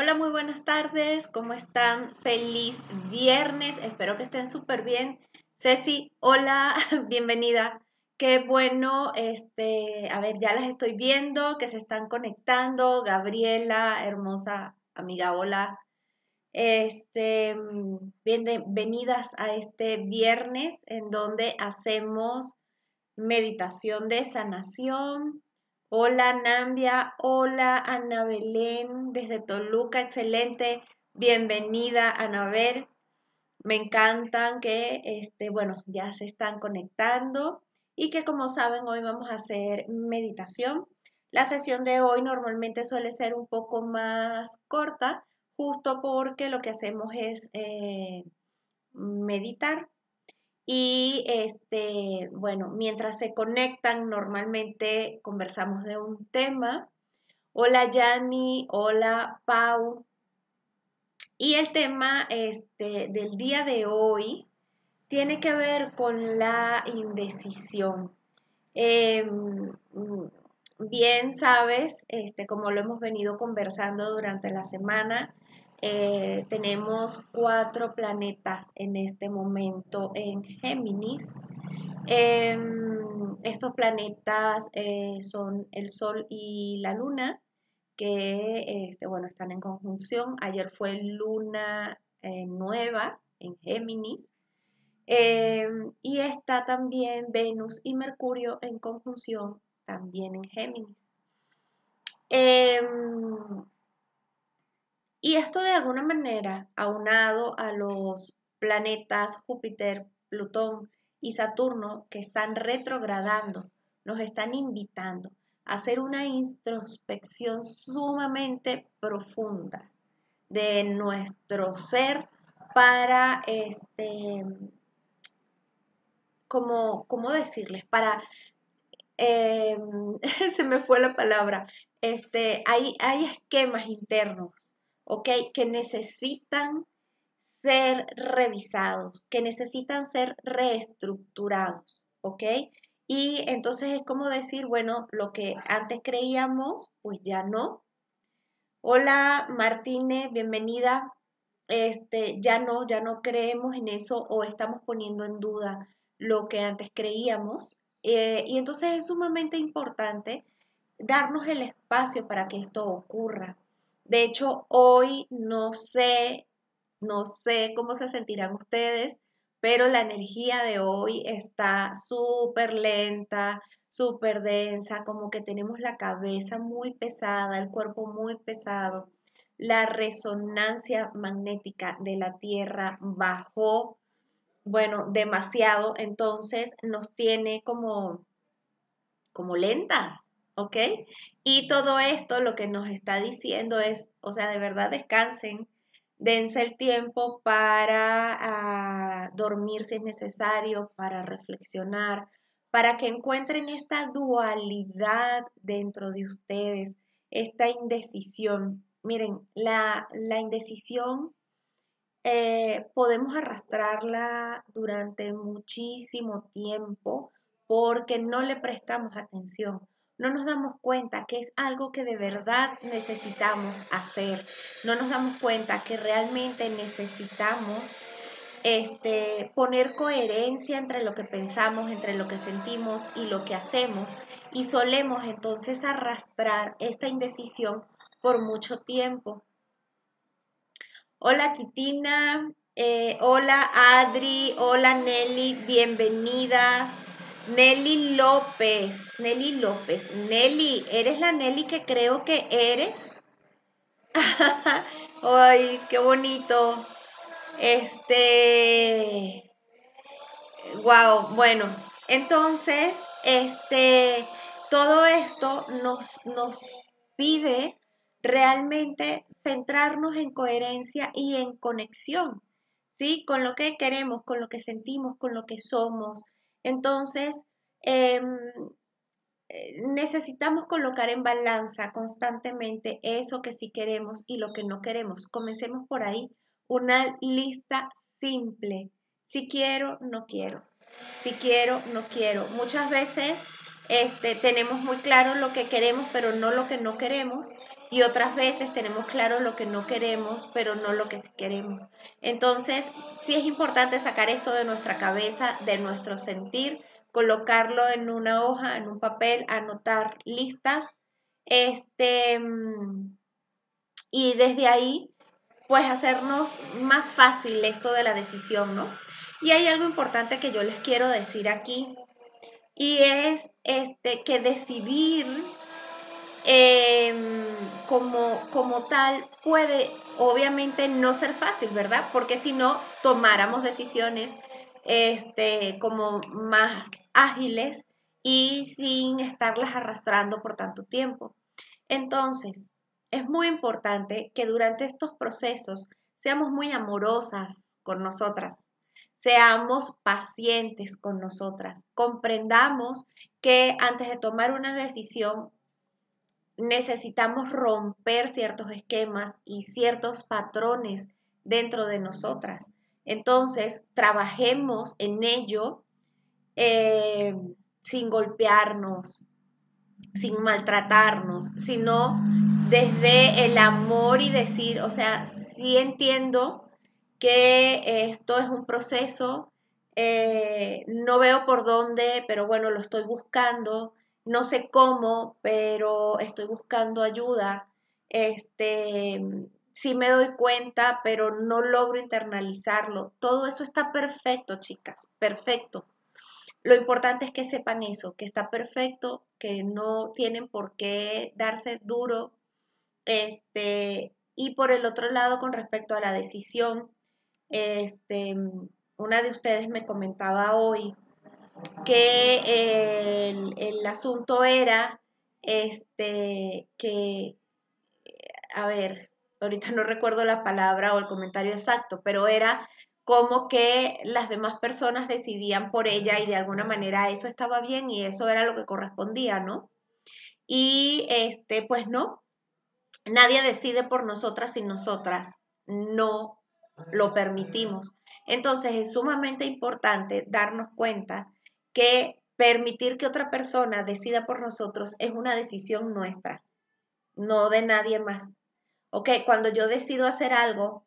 Hola, muy buenas tardes. ¿Cómo están? Feliz viernes. Espero que estén súper bien. Ceci, hola, bienvenida. Qué bueno, este, a ver, ya las estoy viendo, que se están conectando. Gabriela, hermosa amiga, hola. Este, bienvenidas a este viernes en donde hacemos meditación de sanación, Hola Nambia, hola Ana Belén desde Toluca, excelente, bienvenida Anabel. Me encantan que, este, bueno, ya se están conectando y que como saben hoy vamos a hacer meditación. La sesión de hoy normalmente suele ser un poco más corta, justo porque lo que hacemos es eh, meditar y este, bueno, mientras se conectan, normalmente conversamos de un tema. Hola Yani, hola Pau. Y el tema este, del día de hoy tiene que ver con la indecisión. Em, bien sabes, este, como lo hemos venido conversando durante la semana, eh, tenemos cuatro planetas en este momento en Géminis. Em, estos planetas eh, son el Sol y la Luna, que este, bueno, están en conjunción. Ayer fue Luna eh, nueva en Géminis. Em, y está también Venus y Mercurio en conjunción también en Géminis. Y esto de alguna manera, aunado a los planetas Júpiter, Plutón y Saturno que están retrogradando, nos están invitando a hacer una introspección sumamente profunda de nuestro ser para, este, como, ¿cómo decirles? Para, em, se me fue la palabra, este, hay, hay esquemas internos ¿ok? Que necesitan ser revisados, que necesitan ser reestructurados, ¿ok? Y entonces es como decir, bueno, lo que antes creíamos, pues ya no. Hola Martínez, bienvenida. Este, ya no, ya no creemos en eso o estamos poniendo en duda lo que antes creíamos. Eh, y entonces es sumamente importante darnos el espacio para que esto ocurra. De hecho, hoy no sé, no sé cómo se sentirán ustedes, pero la energía de hoy está súper lenta, súper densa, como que tenemos la cabeza muy pesada, el cuerpo muy pesado. La resonancia magnética de la Tierra bajó, bueno, demasiado, entonces nos tiene como, como lentas, ¿ok? Y todo esto lo que nos está diciendo es, o sea, de verdad descansen, dense el tiempo para ah, dormir si es necesario, para reflexionar, para que encuentren esta dualidad dentro de ustedes, esta indecisión. Miren, la, indecisión eh, podemos arrastrarla durante muchísimo tiempo porque no le prestamos atención no nos damos cuenta que es algo que de verdad necesitamos hacer, no nos damos cuenta que realmente necesitamos este, poner coherencia entre lo que pensamos, entre lo que sentimos y lo que hacemos. Y solemos entonces arrastrar esta indecisión por mucho tiempo. Hola Kitina, eh, hola Adri, hola Nelly, bienvenidas. Nelly López, Nelly López. Nelly, ¿eres la Nelly que creo que eres? Ay, qué bonito. Este. Wow, bueno, entonces, este, todo esto nos, nos pide realmente centrarnos en coherencia y en conexión, ¿sí? Con lo que queremos, con lo que sentimos, con lo que somos, entonces, em, eh, necesitamos colocar en balanza constantemente eso que sí queremos y lo que no queremos. Comencemos por ahí. Una lista simple. Si quiero, no quiero. Si quiero, no quiero. Muchas veces este, tenemos muy claro lo que queremos, pero no lo que no queremos. Y otras veces tenemos claro lo que no queremos, pero no lo que sí queremos. Entonces, sí es importante sacar esto de nuestra cabeza, de nuestro sentir, colocarlo en una hoja, en un papel, anotar listas, este, y desde ahí, pues hacernos más fácil esto de la decisión, ¿no? Y hay algo importante que yo les quiero decir aquí, y es este, que decidir Em, como, como tal puede obviamente no ser fácil, ¿verdad? Porque si no, tomáramos decisiones este, como más ágiles y sin estarlas arrastrando por tanto tiempo. Entonces, es muy importante que durante estos procesos seamos muy amorosas con nosotras, seamos pacientes con nosotras, comprendamos que antes de tomar una decisión necesitamos romper ciertos esquemas y ciertos patrones dentro de nosotras. Entonces, trabajemos en ello eh, sin golpearnos, sin maltratarnos, sino desde el amor y decir, o sea, sí entiendo que esto es un proceso, eh, no veo por dónde, pero bueno, lo estoy buscando, no sé cómo, pero estoy buscando ayuda. Este, sí me doy cuenta, pero no logro internalizarlo. Todo eso está perfecto, chicas, perfecto. Lo importante es que sepan eso, que está perfecto, que no tienen por qué darse duro. Este, y por el otro lado, con respecto a la decisión, este, una de ustedes me comentaba hoy que el, asunto era este que, a ver, ahorita no recuerdo la palabra o el comentario exacto, pero era como que las demás personas decidían por ella y de alguna manera eso estaba bien y eso era lo que correspondía, ¿no? Y este, pues no, nadie decide por nosotras y nosotras no lo permitimos. Entonces es sumamente importante darnos cuenta que permitir que otra persona decida por nosotros es una decisión nuestra, no de nadie más. Ok, cuando yo decido hacer algo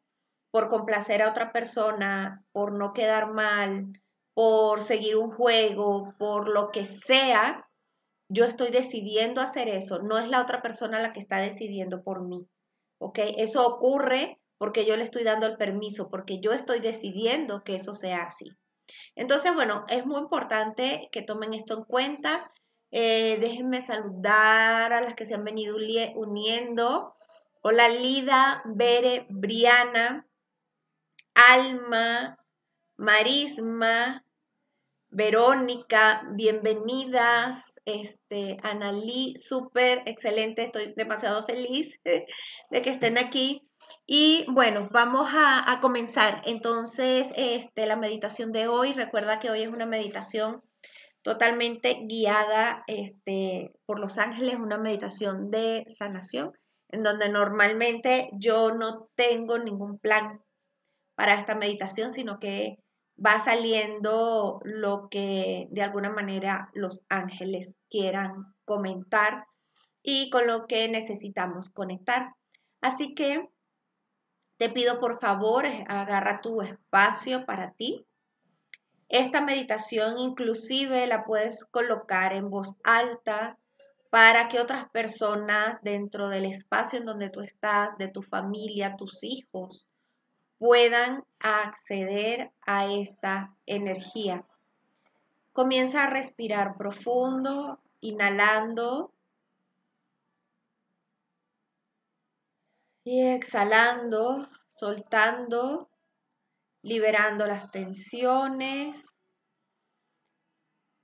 por complacer a otra persona, por no quedar mal, por seguir un juego, por lo que sea, yo estoy decidiendo hacer eso, no es la otra persona la que está decidiendo por mí. ¿Ok? Eso ocurre porque yo le estoy dando el permiso, porque yo estoy decidiendo que eso sea así. Entonces, bueno, es muy importante que tomen esto en cuenta. Eh, déjenme saludar a las que se han venido uniendo. Hola Lida, Bere, Briana, Alma, Marisma, Verónica, bienvenidas. Este, Analí, súper excelente, estoy demasiado feliz de que estén aquí. Y bueno, vamos a, comenzar. Entonces, este, la meditación de hoy, recuerda que hoy es una meditación totalmente guiada este, por los ángeles, una meditación de sanación, en donde normalmente yo no tengo ningún plan para esta meditación, sino que va saliendo lo que de alguna manera los ángeles quieran comentar y con lo que necesitamos conectar. Así que te pido por favor, agarra tu espacio para ti. Esta meditación inclusive la puedes colocar en voz alta para que otras personas dentro del espacio en donde tú estás, de tu familia, tus hijos, puedan acceder a esta energía. Comienza a respirar profundo, inhalando Y exhalando, soltando, liberando las tensiones.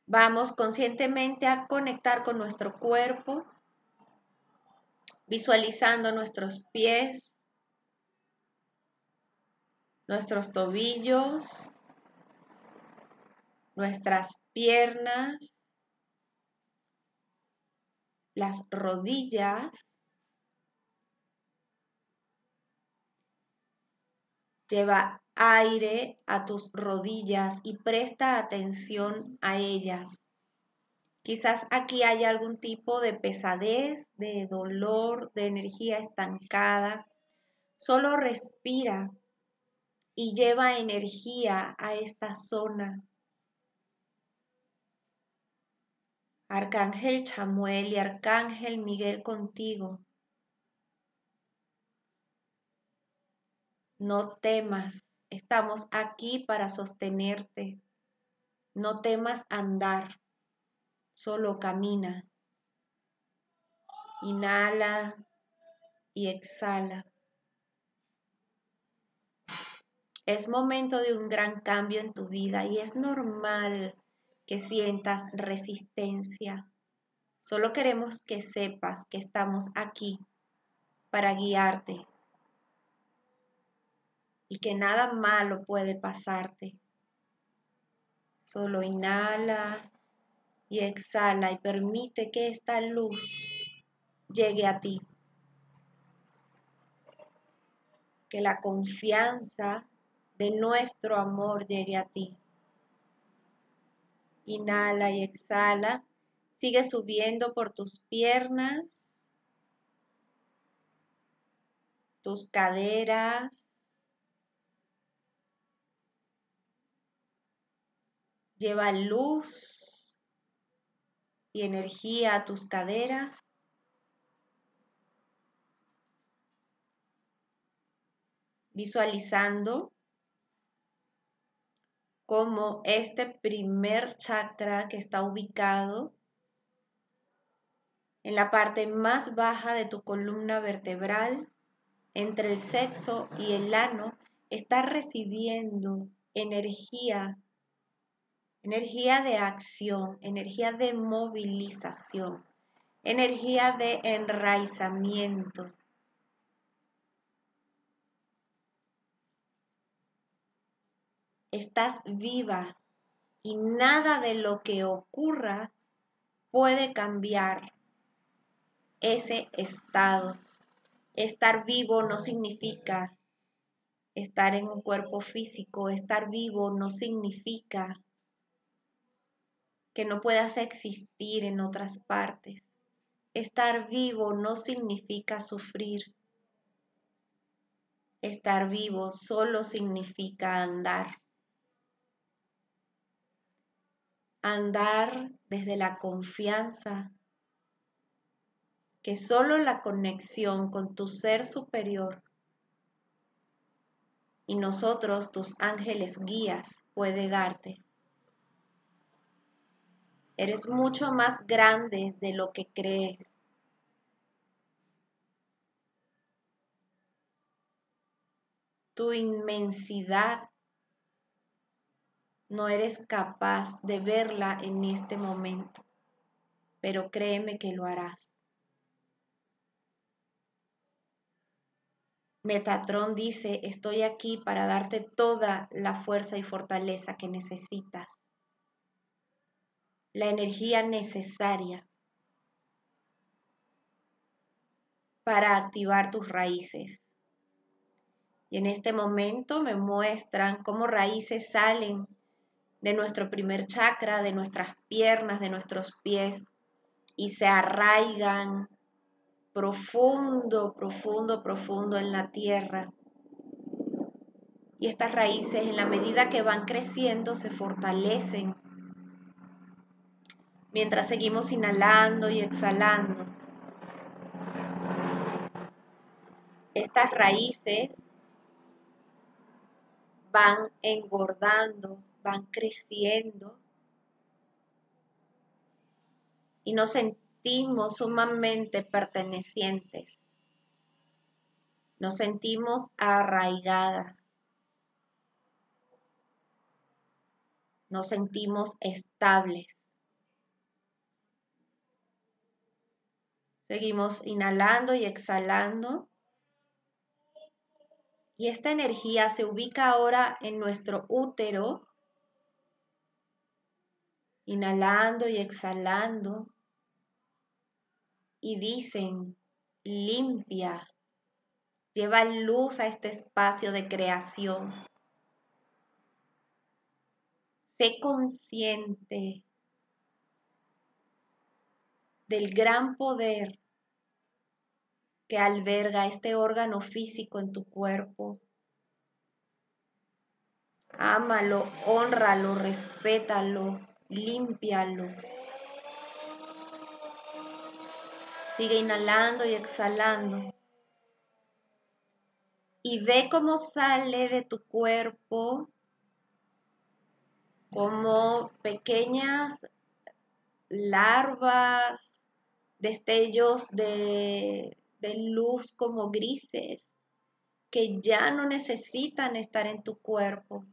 Vamos conscientemente a conectar con nuestro cuerpo, visualizando nuestros pies, nuestros tobillos, nuestras piernas, las rodillas, Lleva aire a tus rodillas y presta atención a ellas. Quizás aquí hay algún tipo de pesadez, de dolor, de energía estancada. Solo respira y lleva energía a esta zona. Arcángel Chamuel y Arcángel Miguel contigo. No temas, estamos aquí para sostenerte. No temas andar solo camina. Inhala y exhala. Es momento de un gran cambio en tu vida y es normal que sientas resistencia. Solo queremos que sepas que estamos aquí para guiarte y que nada malo puede pasarte. Solo inhala y exhala y permite que esta luz llegue a ti. Que la confianza de nuestro amor llegue a ti. Inhala y exhala. Sigue subiendo por tus piernas, tus caderas, lleva luz y energía a tus caderas. Visualizando cómo este primer chakra que está ubicado en la parte más baja de tu columna vertebral, entre el sexo y el ano, está recibiendo energía energía de acción, energía de movilización, energía de enraizamiento. Estás viva y nada de lo que ocurra puede cambiar ese estado. Estar vivo no significa estar en un cuerpo físico, estar vivo no significa que no puedas existir en otras partes. Estar vivo no significa sufrir. Estar vivo solo significa andar. Andar desde la confianza que solo la conexión con tu ser superior y nosotros, tus ángeles guías, puede darte. Eres mucho más grande de lo que crees. Tu inmensidad no eres capaz de verla en este momento, pero créeme que lo harás. Metatron dice, estoy aquí para darte toda la fuerza y fortaleza que necesitas la energía necesaria para activar tus raíces. Y en este momento me muestran cómo raíces salen de nuestro primer chakra, de nuestras piernas, de nuestros pies y se arraigan profundo, profundo, profundo en la tierra. Y estas raíces en la medida que van creciendo se fortalecen mientras seguimos inhalando y exhalando. Estas raíces van engordando, van creciendo y nos sentimos sumamente pertenecientes. Nos sentimos arraigadas. Nos sentimos estables. Seguimos inhalando y exhalando. Y esta energía se ubica ahora en nuestro útero. Inhalando y exhalando. Y dicen, limpia, lleva luz a este espacio de creación. Sé consciente del gran poder que alberga este órgano físico en tu cuerpo. Ámalo, honralo, respétalo, límpialo. Sigue inhalando y exhalando. Y ve cómo sale de tu cuerpo como pequeñas larvas, destellos de, de luz como grises que ya no necesitan estar en tu cuerpo.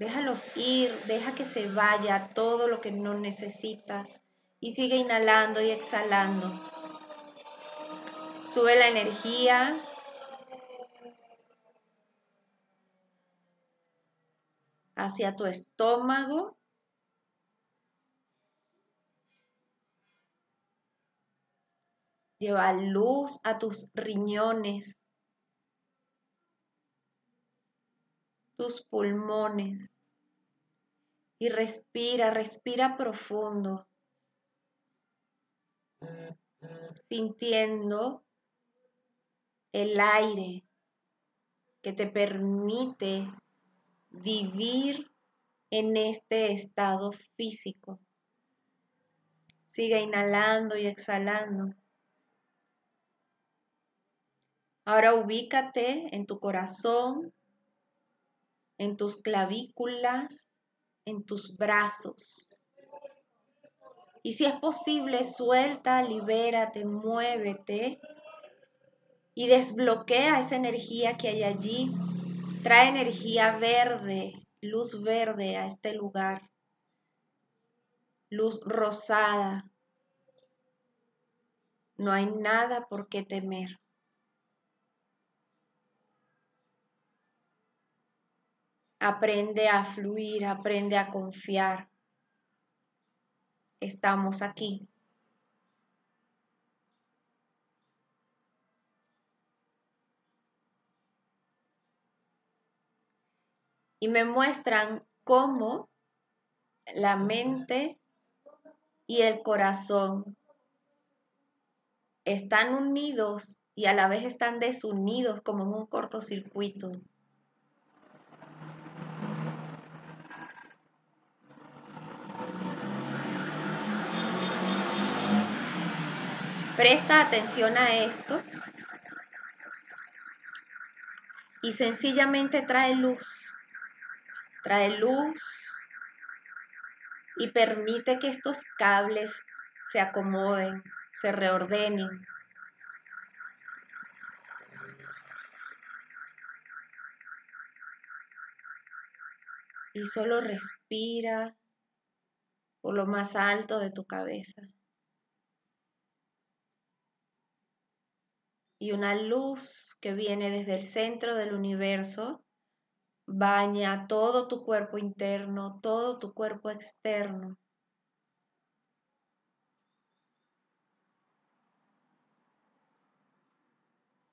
Déjalos ir, deja que se vaya todo lo que no necesitas y sigue inhalando y exhalando. Sube la energía. hacia tu estómago Lleva luz a tus riñones, tus pulmones. Y respira, respira profundo, sintiendo el aire que te permite vivir en este estado físico. Sigue inhalando y exhalando. Ahora ubícate en tu corazón, en tus clavículas, en tus brazos. Y si es posible, suelta, libérate, muévete y desbloquea esa energía que hay allí. Trae energía verde, luz verde a este lugar. Luz rosada. No hay nada por qué temer. Aprende a fluir, aprende a confiar. Estamos aquí. Y me muestran cómo la mente y el corazón están unidos y a la vez están desunidos como en un cortocircuito. Presta atención a esto y sencillamente trae luz. Trae luz y permite que estos cables se acomoden, se reordenen. Y solo respira por lo más alto de tu cabeza. Y una luz que viene desde el centro del universo baña todo tu cuerpo interno, todo tu cuerpo externo.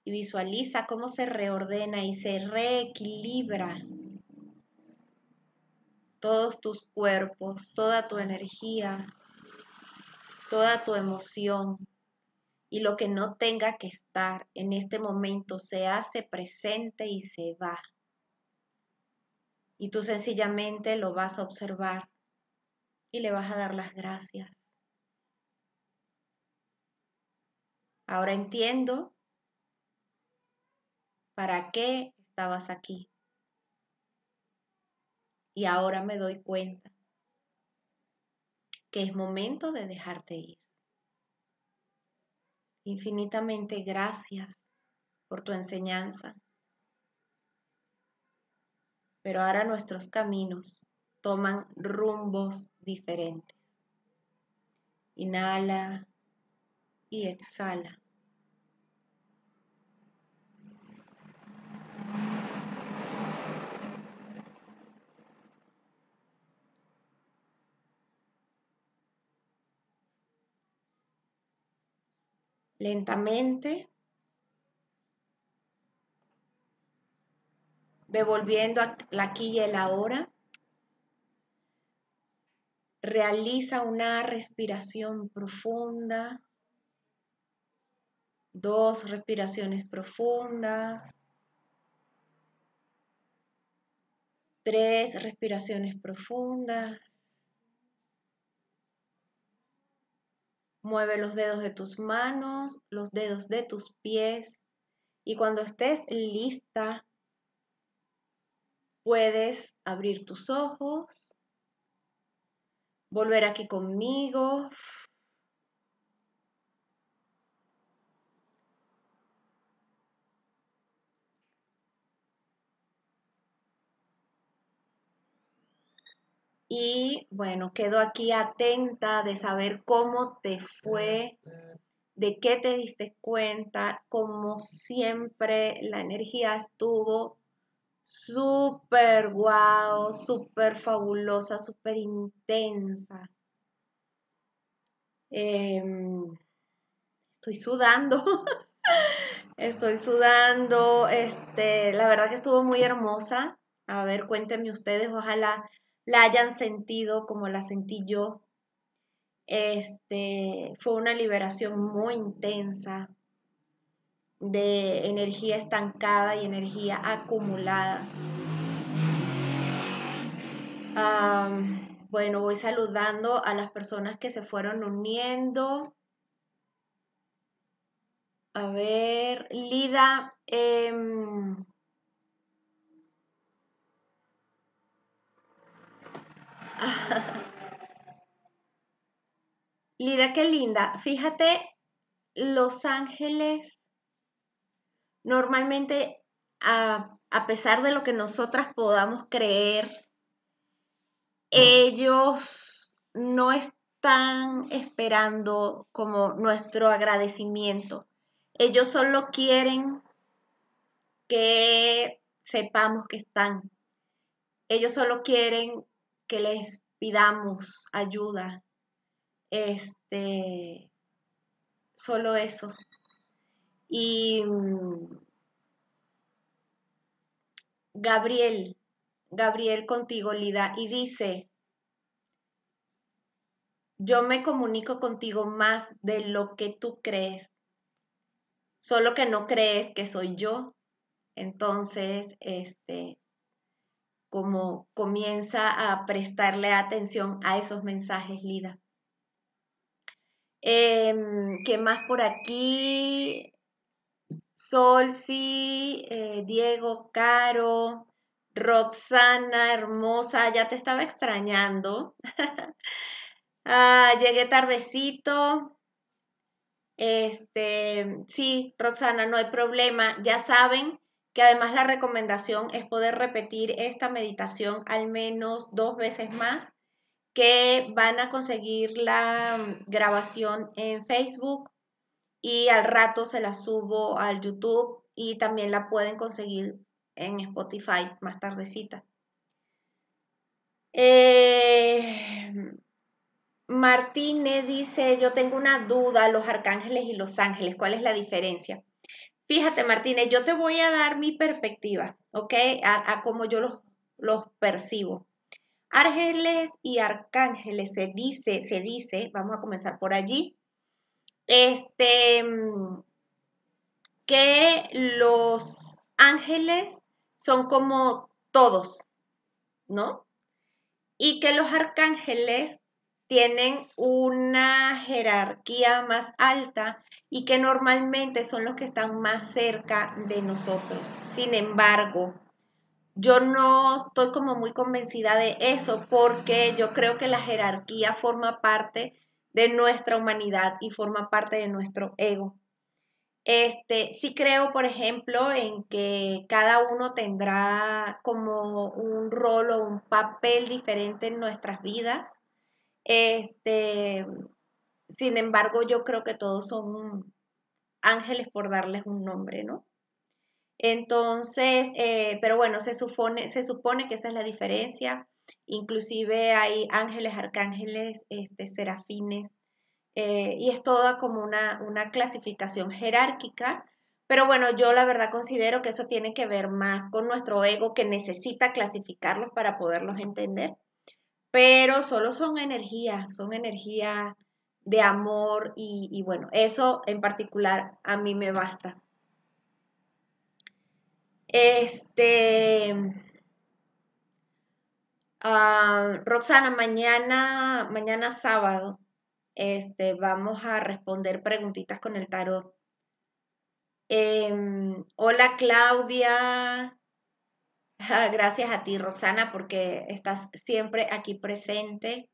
Y visualiza cómo se reordena y se reequilibra todos tus cuerpos, toda tu energía, toda tu emoción y lo que no tenga que estar en este momento se hace presente y se va. Y tú sencillamente lo vas a observar y le vas a dar las gracias. Ahora entiendo para qué estabas aquí. Y ahora me doy cuenta que es momento de dejarte ir. Infinitamente gracias por tu enseñanza. Pero ahora nuestros caminos toman rumbos diferentes. Inhala y exhala. Lentamente. Ve volviendo a aquí y el ahora. realiza una respiración profunda, dos respiraciones profundas, tres respiraciones profundas. Mueve los dedos de tus manos, los dedos de tus pies y cuando estés lista, puedes abrir tus ojos, volver aquí conmigo. Y bueno, quedo aquí atenta de saber cómo te fue, de qué te diste cuenta, como siempre la energía estuvo súper guau, súper fabulosa, súper intensa. Em, estoy sudando, estoy sudando, este, la verdad que estuvo muy hermosa. A ver, cuéntenme ustedes, ojalá la hayan sentido como la sentí yo. Este, fue una liberación muy intensa de energía estancada y energía acumulada. bueno, voy saludando a las personas que se fueron uniendo. A ver, Lida, em, Lida, qué linda. Fíjate, Los Ángeles, normalmente, a, pesar de lo que nosotras podamos creer, ellos no están esperando como nuestro agradecimiento. Ellos solo quieren que sepamos que están. Ellos solo quieren que les pidamos ayuda. Este, solo eso. Y mm, Gabriel, Gabriel contigo, Lida, y dice, yo me comunico contigo más de lo que tú crees, solo que no crees que soy yo. Entonces, este, como comienza a prestarle atención a esos mensajes, Lida. Em, ¿Qué más por aquí? Solsi, eh, Diego, Caro, Roxana, hermosa, ya te estaba extrañando. ah, llegué tardecito. Este, sí, Roxana, no hay problema. Ya saben, que además la recomendación es poder repetir esta meditación al menos dos veces más, que van a conseguir la mm, grabación en Facebook y al rato se la subo al YouTube y también la pueden conseguir en Spotify más tardecita. Eh, Martínez dice, yo tengo una duda, los arcángeles y los ángeles, ¿cuál es la diferencia? Fíjate, Martínez, yo te voy a dar mi perspectiva, ¿ok? A, cómo yo los, los percibo. Ángeles y arcángeles se dice, se dice, vamos a comenzar por allí, este, que los ángeles son como todos, ¿no? Y que los arcángeles tienen una jerarquía más alta y que normalmente son los que están más cerca de nosotros. Sin embargo, yo no estoy como muy convencida de eso porque yo creo que la jerarquía forma parte de nuestra humanidad y forma parte de nuestro ego. Este, sí creo, por ejemplo, en que cada uno tendrá como un rol o un papel diferente en nuestras vidas. Este, sin embargo, yo creo que todos son ángeles por darles un nombre, ¿no? Entonces, eh, pero bueno, se supone, se supone que esa es la diferencia. Inclusive hay ángeles, arcángeles, este, serafines, eh, y es toda como una, una clasificación jerárquica. Pero bueno, yo la verdad considero que eso tiene que ver más con nuestro ego que necesita clasificarlos para poderlos entender. pero solo son energías, son energías de amor y, bueno, eso en particular a mí me basta. Este, ah, Roxana, mañana, mañana sábado, este, vamos a responder preguntitas con el tarot. Em, hola Claudia, gracias a ti Roxana porque estás siempre aquí presente.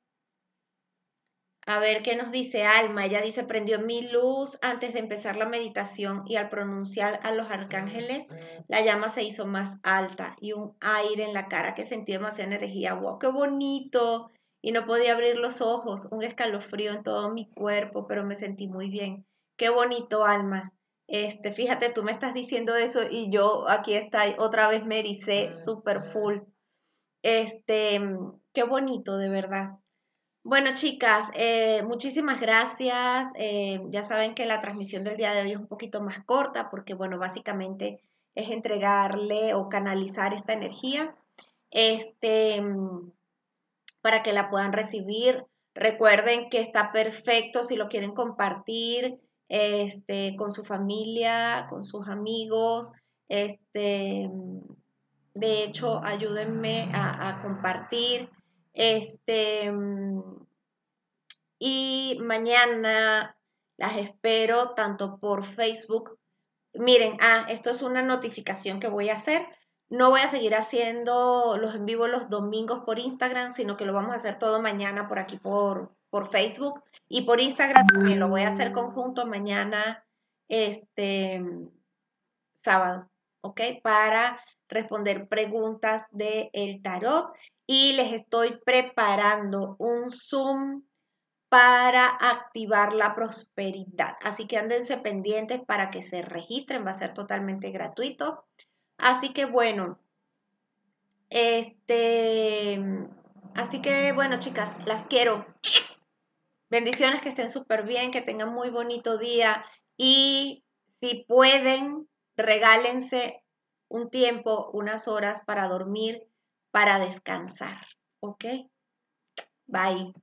A ver qué nos dice Alma. Ella dice, prendió mi luz antes de empezar la meditación y al pronunciar a los arcángeles, la llama se hizo más alta y un aire en la cara que sentía demasiada energía. ¡Wow! ¡Qué bonito! Y no podía abrir los ojos, un escalofrío en todo mi cuerpo, pero me sentí muy bien. ¡Qué bonito, Alma! Este, fíjate, tú me estás diciendo eso y yo aquí está otra vez me ericé super full. Este, qué bonito, de verdad. Bueno, chicas, eh, muchísimas gracias. Eh, ya saben que la transmisión del día de hoy es un poquito más corta porque, bueno, básicamente es entregarle o canalizar esta energía este, para que la puedan recibir. Recuerden que está perfecto si lo quieren compartir este, con su familia, con sus amigos. Este, de hecho, ayúdenme a compartir. Este, y mañana las espero tanto por Facebook. Miren, ah, esto es una notificación que voy a hacer. No voy a seguir haciendo los en vivo los domingos por Instagram, sino que lo vamos a hacer todo mañana por aquí por, por Facebook y por Instagram también lo voy a hacer conjunto mañana, este sábado, ¿ok? Para responder preguntas del el tarot y les estoy preparando un Zoom para activar la prosperidad. Así que ándense pendientes para que se registren, va a ser totalmente gratuito. Así que bueno, este, así que bueno, chicas, las quiero. Bendiciones, que estén súper bien, que tengan muy bonito día y si pueden, regálense un tiempo, unas horas para dormir, para descansar. ¿Ok? Bye.